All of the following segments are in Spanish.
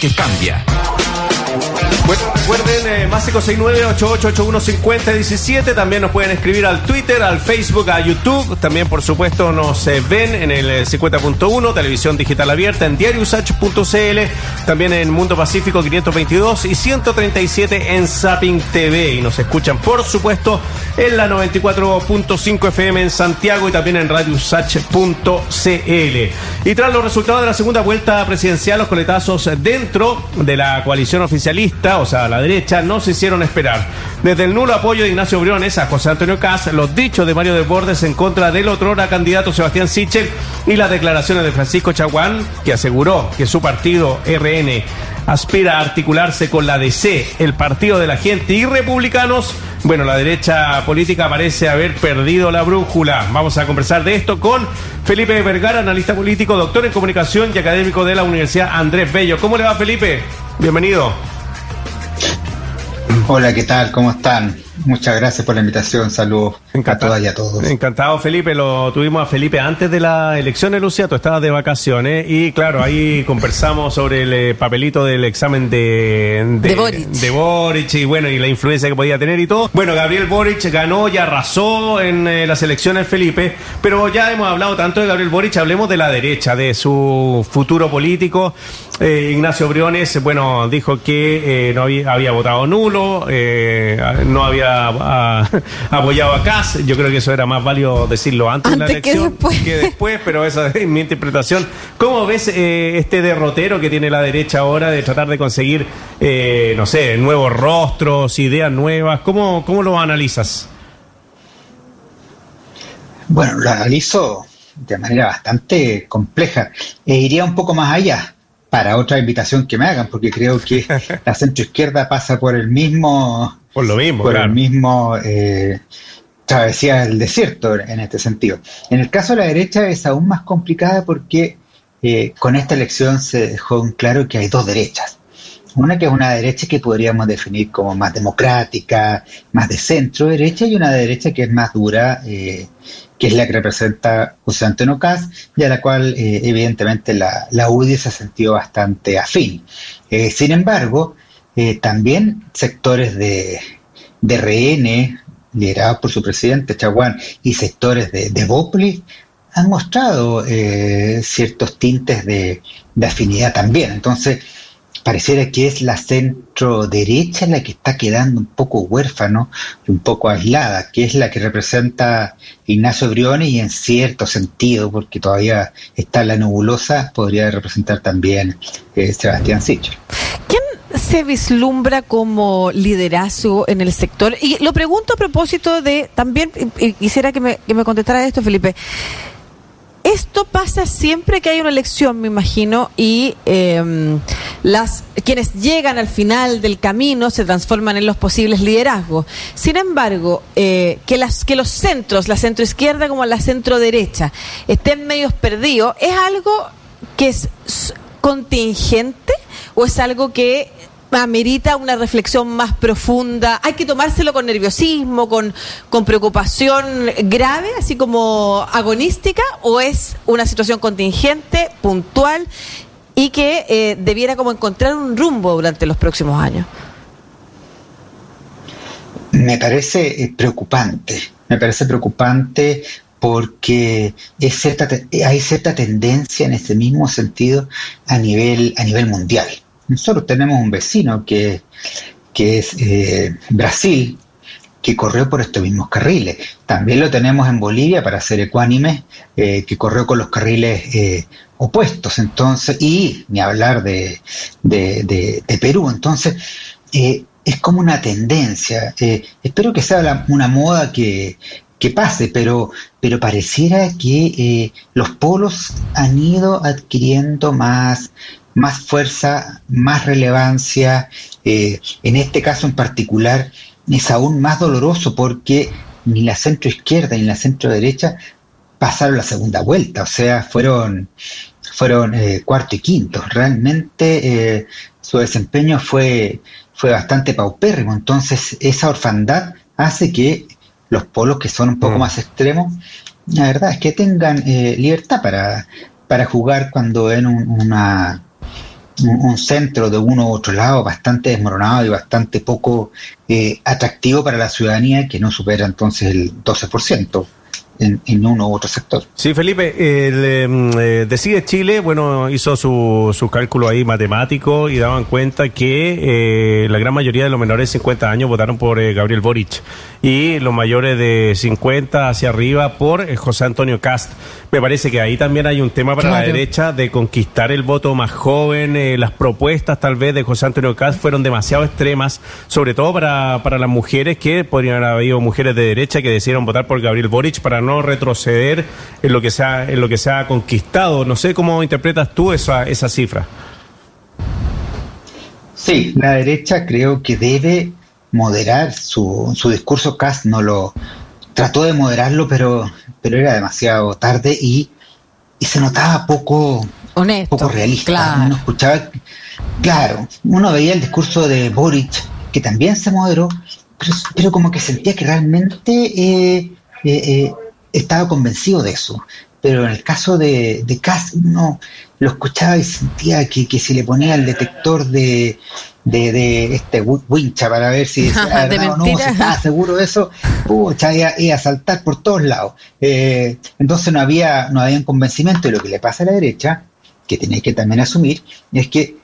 que cambia. Recuerden, eh, más 569-8881-5017. También nos pueden escribir al Twitter, al Facebook, a YouTube. También, por supuesto, nos eh, ven en el 50.1, televisión digital abierta, en diariosach.cl. También en Mundo Pacífico 522 y 137 en Zapping TV. Y nos escuchan, por supuesto, en la 94.5 FM en Santiago y también en radiosach.cl. Y tras los resultados de la segunda vuelta presidencial, los coletazos dentro de la coalición oficialista, o sea, la derecha, no se hicieron esperar. Desde el nulo apoyo de Ignacio Briones a José Antonio Caz, los dichos de Mario Desbordes en contra del otro candidato Sebastián Sichel y las declaraciones de Francisco Chaguán, que aseguró que su partido RN aspira a articularse con la DC, el partido de la gente y republicanos, bueno, la derecha política parece haber perdido la brújula. Vamos a conversar de esto con Felipe Vergara, analista político, doctor en comunicación y académico de la Universidad Andrés Bello. ¿Cómo le va, Felipe? Bienvenido. Hola, ¿qué tal? ¿Cómo están? Muchas gracias por la invitación. Saludos a todas y a todos. Encantado, Felipe. Lo tuvimos a Felipe antes de la elección, Lucia. Tú estabas de vacaciones y, claro, ahí conversamos sobre el eh, papelito del examen de, de, Boric. de Boric y, bueno, y la influencia que podía tener y todo. Bueno, Gabriel Boric ganó y arrasó en eh, las elecciones, Felipe. Pero ya hemos hablado tanto de Gabriel Boric, hablemos de la derecha, de su futuro político. Eh, Ignacio Briones, bueno, dijo que no había, había, votado nulo, no había apoyado a Kass. Yo creo que eso era más válido decirlo antes, de la elección que después. pero esa es mi interpretación. ¿Cómo ves eh, este derrotero que tiene la derecha ahora de tratar de conseguir, eh, no sé, nuevos rostros, ideas nuevas? ¿Cómo, cómo lo analizas? Bueno, lo analizo de manera bastante compleja e iría un poco más allá para otra invitación que me hagan, porque creo que la centroizquierda pasa por el mismo por lo mismo, por el mismo eh, travesía del desierto en este sentido. En el caso de la derecha es aún más complicada porque eh, con esta elección se dejó en claro que hay dos derechas. Una que es una derecha que podríamos definir como más democrática, más de centro derecha, y una derecha que es más dura, eh, que es la que representa José Antonio Caz, y a la cual eh, evidentemente la, la UDI se ha sentido bastante afín. sin embargo, eh, también sectores de, de RN, liderados por su presidente Chaguán, y sectores de, de Bopli, han mostrado eh, ciertos tintes de, de, afinidad también. Entonces, pareciera que es la centro derecha la que está quedando un poco huérfano y un poco aislada, que es la que representa Ignacio Briones y en cierto sentido, porque todavía está la nebulosa, podría representar también eh, Sebastián Sichel se vislumbra como liderazgo en el sector? Y lo pregunto a propósito de, también quisiera que me, que me contestara esto, Felipe. Esto pasa siempre que hay una elección, me imagino, y em, las quienes llegan al final del camino se transforman en los posibles liderazgos. Sin embargo, eh, que las que los centros, la centro izquierda como la centro derecha, estén medios perdidos, es algo que es contingente o es algo que amerita una reflexión más profunda? ¿Hay que tomárselo con nerviosismo, con, con preocupación grave, así como agonística, o es una situación contingente, puntual, y que eh, debiera como encontrar un rumbo durante los próximos años? Me parece eh, preocupante, me parece preocupante porque es cierta, hay cierta tendencia en ese mismo sentido a nivel, a nivel mundial. Nosotros tenemos un vecino que, que es eh, Brasil, que corrió por estos mismos carriles. También lo tenemos en Bolivia, para ser ecuánime, eh, que corrió con los carriles eh, opuestos. Entonces, y ni hablar de, de, Perú. Entonces, es como una tendencia. espero que sea una moda que, que pase, pero, pero pareciera que los polos han ido adquiriendo más, más fuerza, más relevancia. Eh, en este caso en particular es aún más doloroso porque ni la centro izquierda ni la centro derecha pasaron la segunda vuelta, o sea, fueron, fueron eh, cuarto y quinto. Realmente eh, su desempeño fue, fue bastante paupérrimo, entonces esa orfandad hace que los polos que son un poco mm. más extremos, la verdad es que tengan libertad para, para jugar cuando ven una, un, centro de uno u otro lado bastante desmoronado y bastante poco eh, atractivo para la ciudadanía que no supera entonces el 12% en, uno u otro sector. Sí, Felipe, el, em, eh, Decide Chile, bueno, hizo su, su cálculo ahí matemático y daban cuenta que eh, la gran mayoría de los menores de 50 años votaron por eh, Gabriel Boric y los mayores de 50 hacia arriba por José Antonio Cast. Me parece que ahí también hay un tema para la derecha de conquistar el voto más joven. las propuestas tal vez de José Antonio Cast fueron demasiado extremas, sobre todo para, para las mujeres que podrían haber habido mujeres de derecha que decidieron votar por Gabriel Boric para no retroceder en lo que se ha, en lo que se ha conquistado. No sé cómo interpretas tú esa, esa cifra. Sí, la derecha creo que debe moderar su, su discurso. Cast no lo trató de moderarlo, pero, pero era demasiado tarde y, y se notaba poco, Honesto, poco realista. Claro. Uno escuchaba, claro, uno veía el discurso de Boric, que también se moderó, pero, pero como que sentía que realmente eh, eh, eh estaba convencido de eso. Pero en el caso de, de Cass, no lo escuchaba y sentía que, que si le ponía el detector de, de, este wincha para ver si, no, no, estaba seguro de eso, pucha, iba, a saltar por todos lados. Eh, entonces no había, no había un convencimiento y lo que le pasa a la derecha, que tiene que también asumir, es que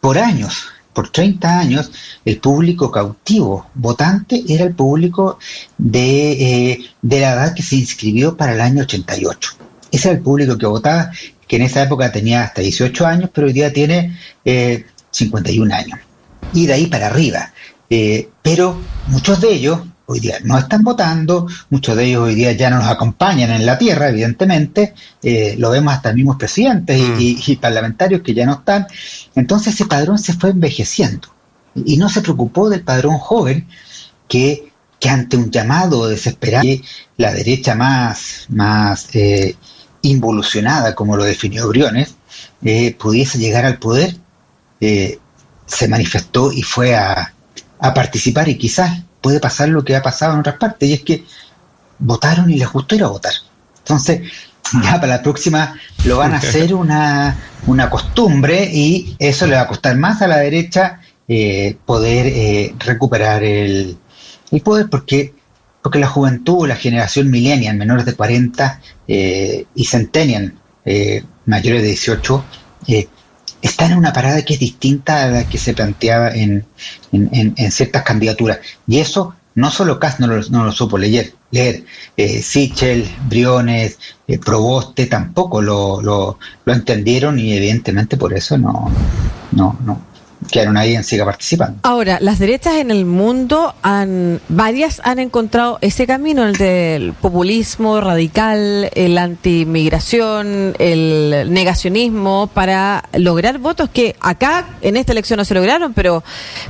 por años por 30 años, el público cautivo votante era el público de, eh, de la edad que se inscribió para el año 88. Ese era el público que votaba, que en esa época tenía hasta 18 años, pero hoy día tiene 51 eh, años. Y de ahí para arriba. Eh, pero muchos de ellos hoy día no están votando, muchos de ellos hoy día ya no nos acompañan en la tierra, evidentemente, eh, lo vemos hasta mismos presidentes mm. y, parlamentarios que ya no están. Entonces ese padrón se fue envejeciendo y no se preocupó del padrón joven que, que ante un llamado desesperado, la derecha más, más eh, involucionada, como lo definió Briones, eh, pudiese llegar al poder, se manifestó y fue a, a participar y quizás puede pasar lo que ha pasado en otras partes, y es que votaron y les gustó ir a votar. Entonces, ya para la próxima lo van a hacer una, una costumbre y eso le va a costar más a la derecha eh, poder eh, recuperar el, el, poder porque porque la juventud, la generación millennial, menores de 40 eh, y centennial, mayores de 18, están en una parada que es distinta a la que se planteaba en, en, ciertas candidaturas. Y eso no solo Kass no lo, no lo supo leer, leer eh, Sichel, Briones, eh, Proboste tampoco lo, lo, lo, entendieron y evidentemente por eso no, no, no, ahí en siga participando. Ahora, las derechas en el mundo, han varias han encontrado ese camino, el del populismo radical, el antimigración, el negacionismo, para lograr votos que acá en esta elección no se lograron, pero,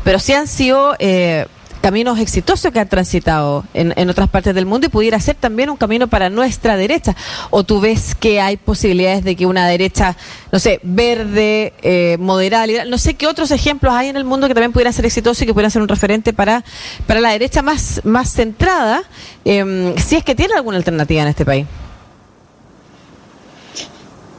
pero sí han sido... Eh, caminos exitosos que han transitado en, en, otras partes del mundo y pudiera ser también un camino para nuestra derecha. ¿O tú ves que hay posibilidades de que una derecha, no sé, verde, eh, moderada, no sé qué otros ejemplos hay en el mundo que también pudieran ser exitosos y que pudieran ser un referente para, para la derecha más, más centrada, eh, si es que tiene alguna alternativa en este país?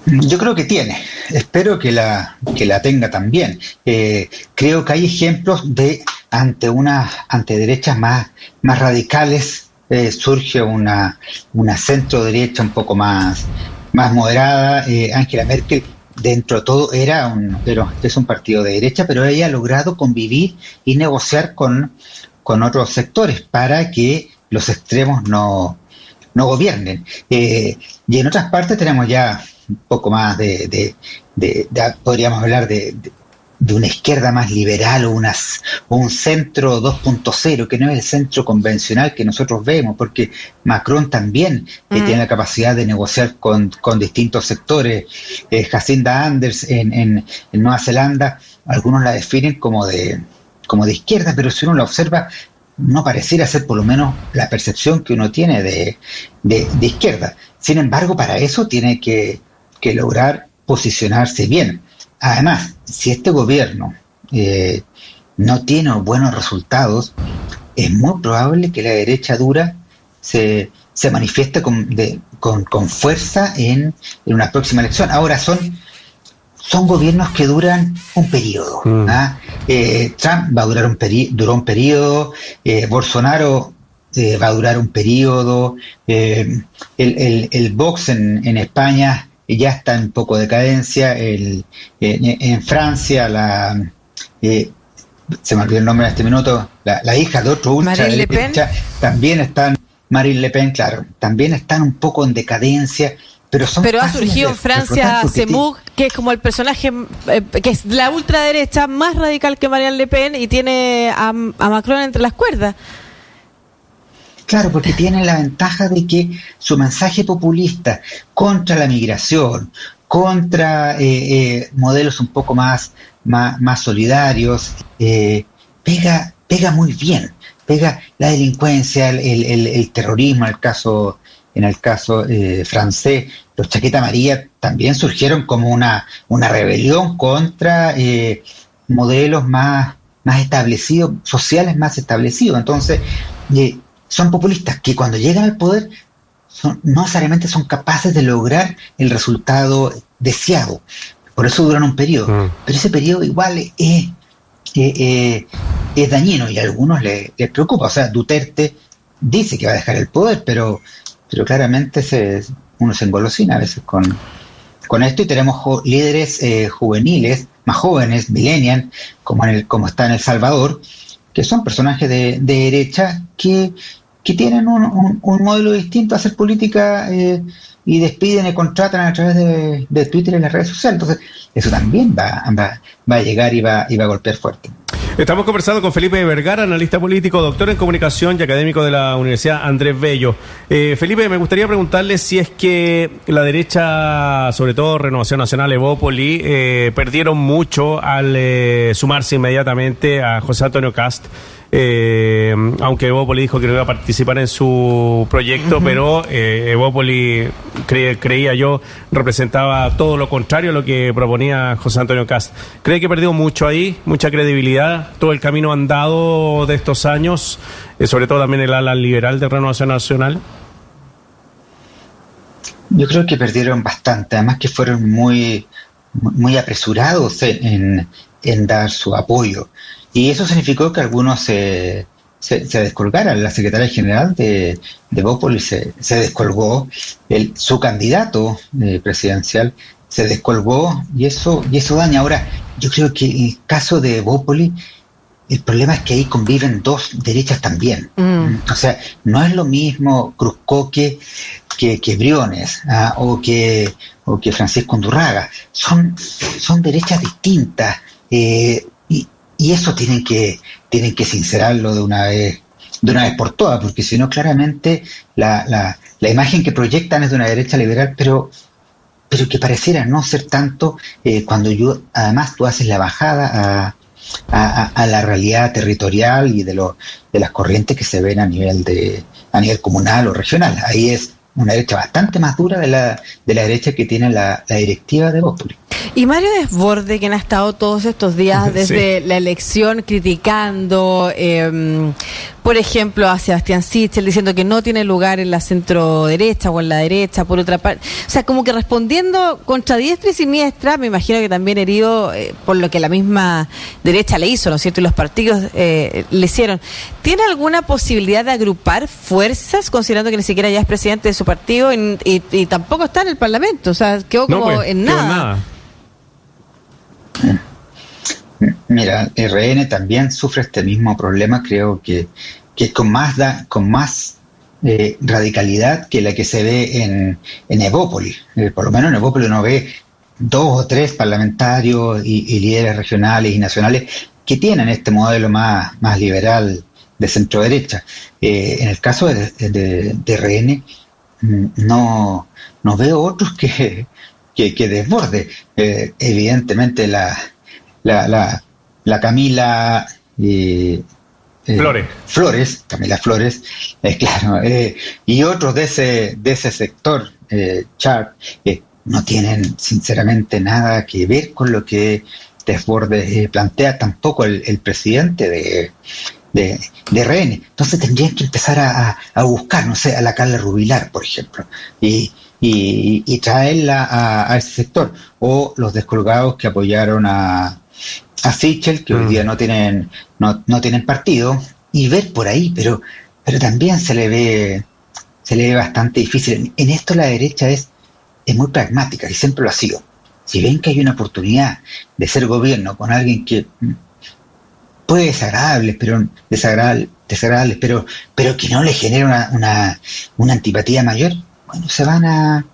Yo creo que tiene, espero que la, que la tenga también. Eh, creo que hay ejemplos de ante una ante derechas más, más radicales eh, surge una, una centro derecha un poco más, más moderada. Eh, Angela Merkel dentro de todo era un, pero es un partido de derecha, pero ella ha logrado convivir y negociar con, con otros sectores para que los extremos no, no gobiernen. y en otras partes tenemos ya un poco más de, de, podríamos hablar de, de, una izquierda más liberal o, unas, un centro 2.0, que no es el centro convencional que nosotros vemos, porque Macron también eh, tiene la capacidad de negociar con, con distintos sectores. Eh, Jacinda Anders en, en, Nueva Zelanda, algunos la definen como de, como de izquierda, pero si uno la observa, no pareciera ser por lo menos la percepción que uno tiene de, de, de izquierda. Sin embargo, para eso tiene que, que lograr posicionarse bien. Además, si este gobierno eh, no tiene buenos resultados, es muy probable que la derecha dura se, se manifieste con, con, fuerza en, en, una próxima elección. Ahora son, son gobiernos que duran un periodo. Mm. ¿ah? Eh, Trump va a durar un periodo, duró un periodo, eh, Bolsonaro eh, va a durar un periodo, el, el, el, Vox en, en, España ya está en poco decadencia, el, en, en, Francia la... se me olvidó el nombre en este minuto, la, la hija de otro ultra Marine Le Pen. también están, Marine Le Pen, claro, también están un poco en decadencia, pero, son Pero ha surgido en Francia Semug, que es como el personaje, eh, que es la ultraderecha más radical que Marianne Le Pen y tiene a, a, Macron entre las cuerdas. Claro, porque tiene la ventaja de que su mensaje populista contra la migración, contra eh, eh, modelos un poco más, más, solidarios, pega, pega muy bien. Pega la delincuencia, el, el, el terrorismo, el caso en el caso eh, francés, los chaqueta amarilla también surgieron como una, una rebelión contra eh, modelos más, más establecidos, sociales más establecidos. Entonces, eh, son populistas que cuando llegan al poder son, no necesariamente son capaces de lograr el resultado deseado. Por eso duran un periodo. Mm. Pero ese periodo igual es, es dañino y a algunos les, les preocupa. O sea, Duterte dice que va a dejar el poder, pero pero claramente se, uno se engolosina a veces con, con esto y tenemos líderes eh, juveniles, más jóvenes, millennial, como, en el, como está en El Salvador, que son personajes de, de derecha que, que tienen un, un, modelo distinto a hacer política eh, y despiden y contratan a través de, de, Twitter y las redes sociales. Entonces, eso también va, va, va a llegar y va, y va a golpear fuerte. Estamos conversando con Felipe Vergara, analista político, doctor en comunicación y académico de la Universidad Andrés Bello. Eh, Felipe, me gustaría preguntarle si es que la derecha, sobre todo Renovación Nacional, Evópoli, eh, perdieron mucho al eh, sumarse inmediatamente a José Antonio Cast. Eh, aunque Evópoli dijo que no iba a participar en su proyecto, uh -huh. pero eh, Evópoli, cre creía yo, representaba todo lo contrario a lo que proponía José Antonio Cast. ¿Cree que perdió mucho ahí, mucha credibilidad, todo el camino andado de estos años, eh, sobre todo también el ala liberal de Renovación Nacional? Yo creo que perdieron bastante, además que fueron muy, muy apresurados en, en dar su apoyo. Y eso significó que algunos se, se, se descolgaran. La secretaria general de, de Bópoli se, se descolgó, el, su candidato eh, presidencial se descolgó y eso, y eso daña. Ahora, yo creo que en el caso de Bópoli, el problema es que ahí conviven dos derechas también. Mm. O sea, no es lo mismo Cruzcoque que, que Briones ¿ah? o, que, o que Francisco Undurraga. Son, son derechas distintas. Eh, y eso tienen que, tienen que sincerarlo de una vez, de una vez por todas, porque si no, claramente la, la, la, imagen que proyectan es de una derecha liberal, pero, pero que pareciera no ser tanto eh, cuando yo, además tú haces la bajada a, a, la realidad territorial y de, lo, de las corrientes que se ven a nivel de a nivel comunal o regional. Ahí es una derecha bastante más dura de la, de la derecha que tiene la, la directiva de Bópoli. Y Mario Desborde, quien ha estado todos estos días desde sí. la elección criticando, eh, por ejemplo, a Sebastián Sichel, diciendo que no tiene lugar en la centro derecha o en la derecha, por otra parte. O sea, como que respondiendo contra diestra y siniestra, me imagino que también herido eh, por lo que la misma derecha le hizo, ¿no es cierto? Y los partidos eh, le hicieron. ¿Tiene alguna posibilidad de agrupar fuerzas, considerando que ni siquiera ya es presidente de su partido y, y, y tampoco está en el Parlamento? O sea, quedó como no, pues, en nada. nada. Mira, RN también sufre este mismo problema, creo que, que con más, da, con más eh, radicalidad que la que se ve en, en Evópoli. Eh, por lo menos en Evópoli uno ve dos o tres parlamentarios y, líderes regionales y nacionales que tienen este modelo más, más liberal de centro derecha. Eh, en el caso de, de, de RN, mm, no, no veo otros que, que, que desborde. Eh, evidentemente la, la, la, la Camila eh, eh, Flores. Flores, Camila Flores, eh, claro, y otros de ese, de ese sector, Chart, no tienen sinceramente nada que ver con lo que Desborde plantea tampoco el, el presidente de, de, de RN. Entonces tendrían que empezar a, a, buscar, no sé, a la Carla Rubilar, por ejemplo. Y, y, traerla a, ese sector. O los descolgados que apoyaron a, a Sichel, que hoy mm. día no tienen, no, no tienen partido, y ver por ahí, pero, pero también se le ve, se le ve bastante difícil. En esto la derecha es, es muy pragmática y siempre lo ha sido. Si ven que hay una oportunidad de ser gobierno con alguien que puede desagradable, pero desagradable, desagradable, pero, pero que no le genera una, una, una antipatía mayor, bueno, se van a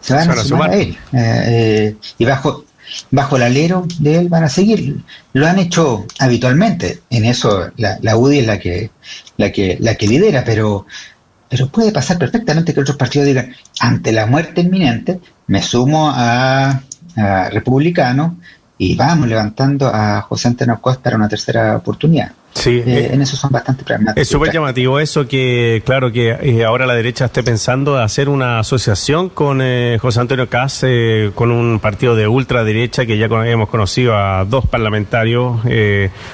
se van, a, sumar a él. Eh, eh, y bajo, bajo el alero de él van a seguir. Lo han hecho habitualmente. En eso la, la UDI es la que, la que, la que lidera, pero, pero puede pasar perfectamente que otros partidos digan, ante la muerte inminente, me sumo a, a republicano y vamos levantando a José Antonio Costa para una tercera oportunidad. Sí, eh, eh, en eso son bastante pragmáticos. Es súper llamativo eso que, claro, que eh, ahora la derecha esté pensando hacer una asociación con José Antonio Caz, con un partido de ultraderecha que ya hemos conocido a dos parlamentarios,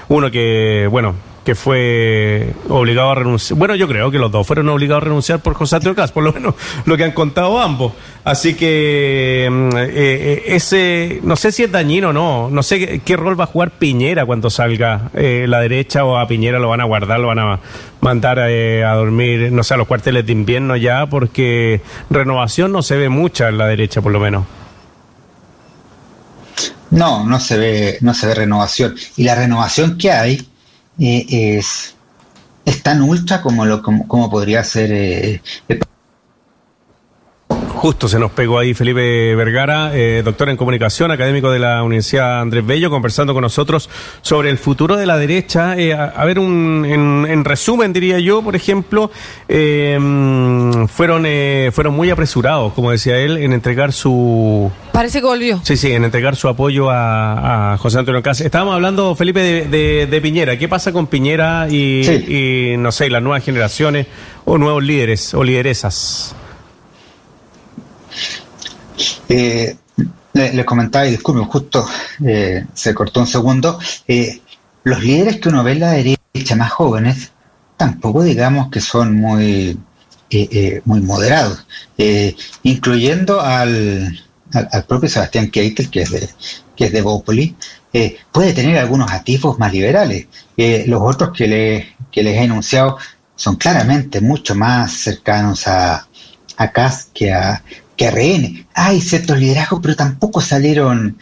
uno que, bueno, que fue obligado a renunciar. Bueno, yo creo que los dos fueron obligados a renunciar por José Caz, por lo menos lo que han contado ambos. Así que mm, eh, eh, ese, no sé si es dañino o no, no sé qué, rol va a jugar Piñera cuando salga eh, la derecha o a Piñera lo van a guardar, lo van a mandar a dormir, no sé, a los cuarteles de invierno ya, porque renovación no se ve mucha en la derecha, por lo menos. No, no se ve, no se ve renovación. Y la renovación que hay es, es tan ultra como, lo, como, podría ser eh, Justo se nos pegó ahí Felipe Vergara, eh, doctor en comunicación, académico de la Universidad Andrés Bello, conversando con nosotros sobre el futuro de la derecha. Eh, a, ver, un, en, resumen, diría yo, por ejemplo, eh, fueron, fueron muy apresurados, como decía él, en entregar su... Parece que volvió. Sí, sí, en entregar su apoyo a, José Antonio Cáceres. Estábamos hablando, Felipe, de, Piñera. ¿Qué pasa con Piñera y, y, no sé, las nuevas generaciones o nuevos líderes o lideresas? Eh, les comentaba, y disculpen, justo eh, se cortó un segundo, eh, los líderes que uno ve en la derecha más jóvenes, tampoco digamos que son muy, eh, muy moderados, incluyendo al, al, propio Sebastián Keitel, que es de, que es de Bópoli, puede tener algunos atisbos más liberales. los otros que, le, que les he enunciado son claramente mucho más cercanos a, a Kass que a, que RN. Hay ciertos liderazgos, pero tampoco salieron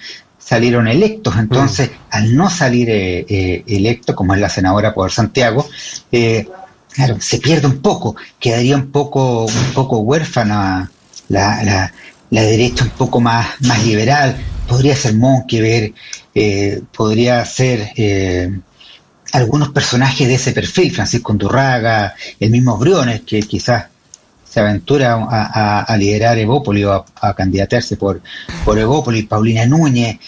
salieron electos. Entonces, mm. al no salir eh, eh, electo, como es la senadora por Santiago, eh, claro, se pierde un poco, quedaría un poco, un poco huérfana la, la, la derecha un poco más, más liberal. Podría ser Monkever, eh, podría ser algunos personajes de ese perfil, Francisco Undurraga, el mismo Briones, que quizás se aventura a, liderar Evópoli o a, candidatarse por, por Evópoli, Paulina Núñez,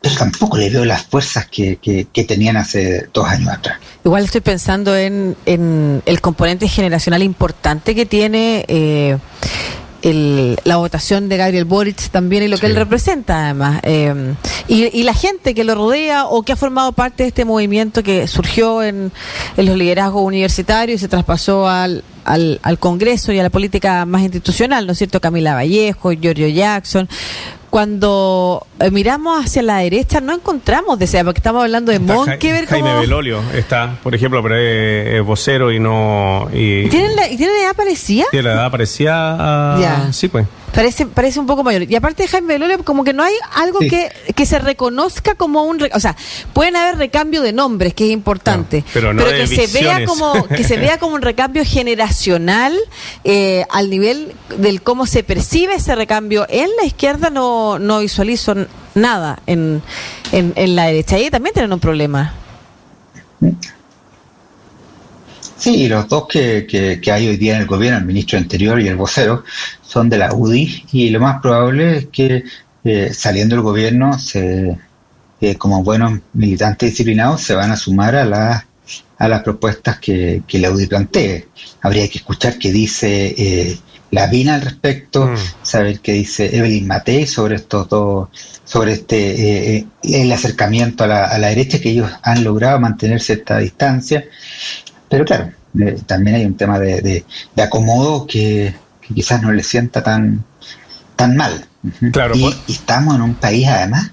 pero tampoco le veo las fuerzas que, que, tenían hace dos años atrás. Igual estoy pensando en, en el componente generacional importante que tiene eh, la votación de Gabriel Boric también y lo que él representa además. Eh, y, la gente que lo rodea o que ha formado parte de este movimiento que surgió en, en los liderazgos universitarios y se traspasó al, al, al Congreso y a la política más institucional, ¿no es cierto? Camila Vallejo, Giorgio Jackson, cuando eh, miramos hacia la derecha no encontramos de porque estamos hablando de Monkever. Jaime Belolio está, por ejemplo, pero es, vocero y no... Y, ¿Tienen la, ¿Tiene la edad parecida? Tiene la edad parecida Sí, pues. Parece, parece un poco mayor. Y aparte de Jaime Belolio, como que no hay algo que, que se reconozca como un... O sea, pueden haber recambio de nombres, que es importante. pero no que se vea como que se vea como un recambio generacional eh, al nivel del cómo se percibe ese recambio. En la izquierda no, no visualizo nada en, en, en la derecha. Y también tienen un problema. Sí, los dos que, que, hay hoy día en el gobierno, el ministro anterior y el vocero, son de la UDI y lo más probable es que eh, saliendo del gobierno, se, eh, como buenos militantes disciplinados, se van a sumar a, la, a las propuestas que, que la UDI plantee. Habría que escuchar qué dice eh, la Vina al respecto, mm. saber qué dice Evelyn Matei sobre estos dos, sobre este el acercamiento a la, a la derecha que ellos han logrado mantener cierta distancia pero claro, eh, también hay un tema de, de, acomodo que, quizás no le sienta tan, tan mal. Claro, y, pues. y estamos en un país además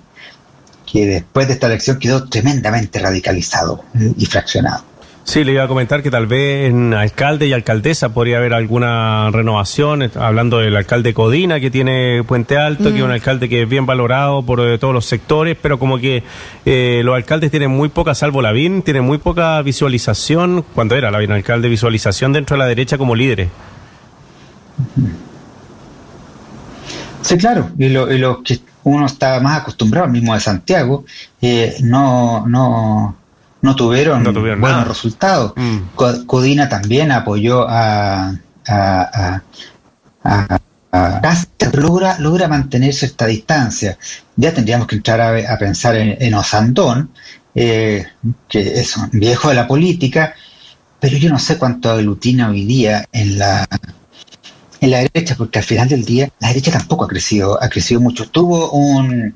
que después de esta elección quedó tremendamente radicalizado y fraccionado. Sí, le iba a comentar que tal vez en alcalde y alcaldesa podría haber alguna renovación, est- hablando del alcalde Codina que tiene Puente Alto, que es un alcalde que es bien valorado por eh, todos los sectores, pero como que eh, los alcaldes tienen muy poca, salvo Lavín, tienen muy poca visualización, cuando era Lavín alcalde, visualización dentro de la derecha como líderes. Sí, claro, y lo, y lo que uno estaba más acostumbrado, mismo de Santiago, eh, no, no, no tuvieron, No tuvieron buenos nada. resultados. Mm. Co- Codina también apoyó a, a, a, logra, logra mantener cierta distancia. Ya tendríamos que entrar a, a pensar en, en Osandón, eh, que es un viejo de la política, pero yo no sé cuánto aglutina hoy día en la en la derecha, porque al final del día la derecha tampoco ha crecido, ha crecido mucho. Tuvo un,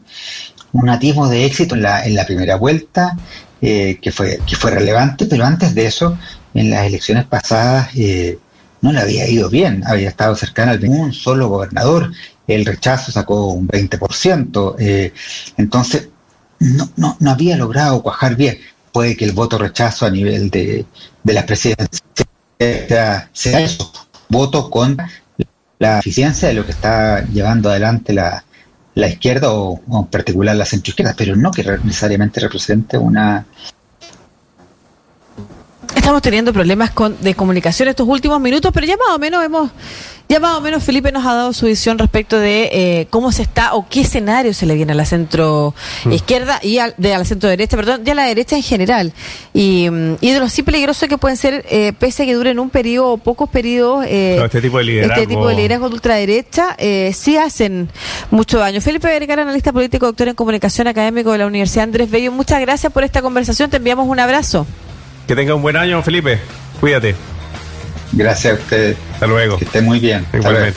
un atismo de éxito en la, en la primera vuelta, eh, que, fue, que fue relevante, pero antes de eso, en las elecciones pasadas, eh, no le había ido bien, había estado cercana al un solo gobernador, el rechazo sacó un 20%, eh, entonces no, no, no había logrado cuajar bien. Puede que el voto rechazo a nivel de, de las presidencias sea, eso, voto con la eficiencia de lo que está llevando adelante la, la izquierda o, en particular la centroizquierda, pero no que necesariamente represente una, Estamos teniendo problemas de comunicación estos últimos minutos, pero ya más o menos hemos, ya más o menos Felipe nos ha dado su visión respecto de eh, cómo se está o qué escenario se le viene a la centro izquierda y al, de a la centro derecha, perdón, y a la derecha en general. Y, mm, y de lo así peligroso que pueden ser, eh, pese a que duren un periodo o pocos periodos, eh, este tipo de liderazgo. este tipo de liderazgo de ultraderecha, eh, sí hacen mucho daño. Felipe Vergara, analista político, doctor en comunicación académico de la Universidad Andrés Bello, muchas gracias por esta conversación, te enviamos un abrazo. Que tenga un buen año, Felipe. Cuídate. Gracias a ustedes, Hasta luego. que esté muy bien. Igualmente.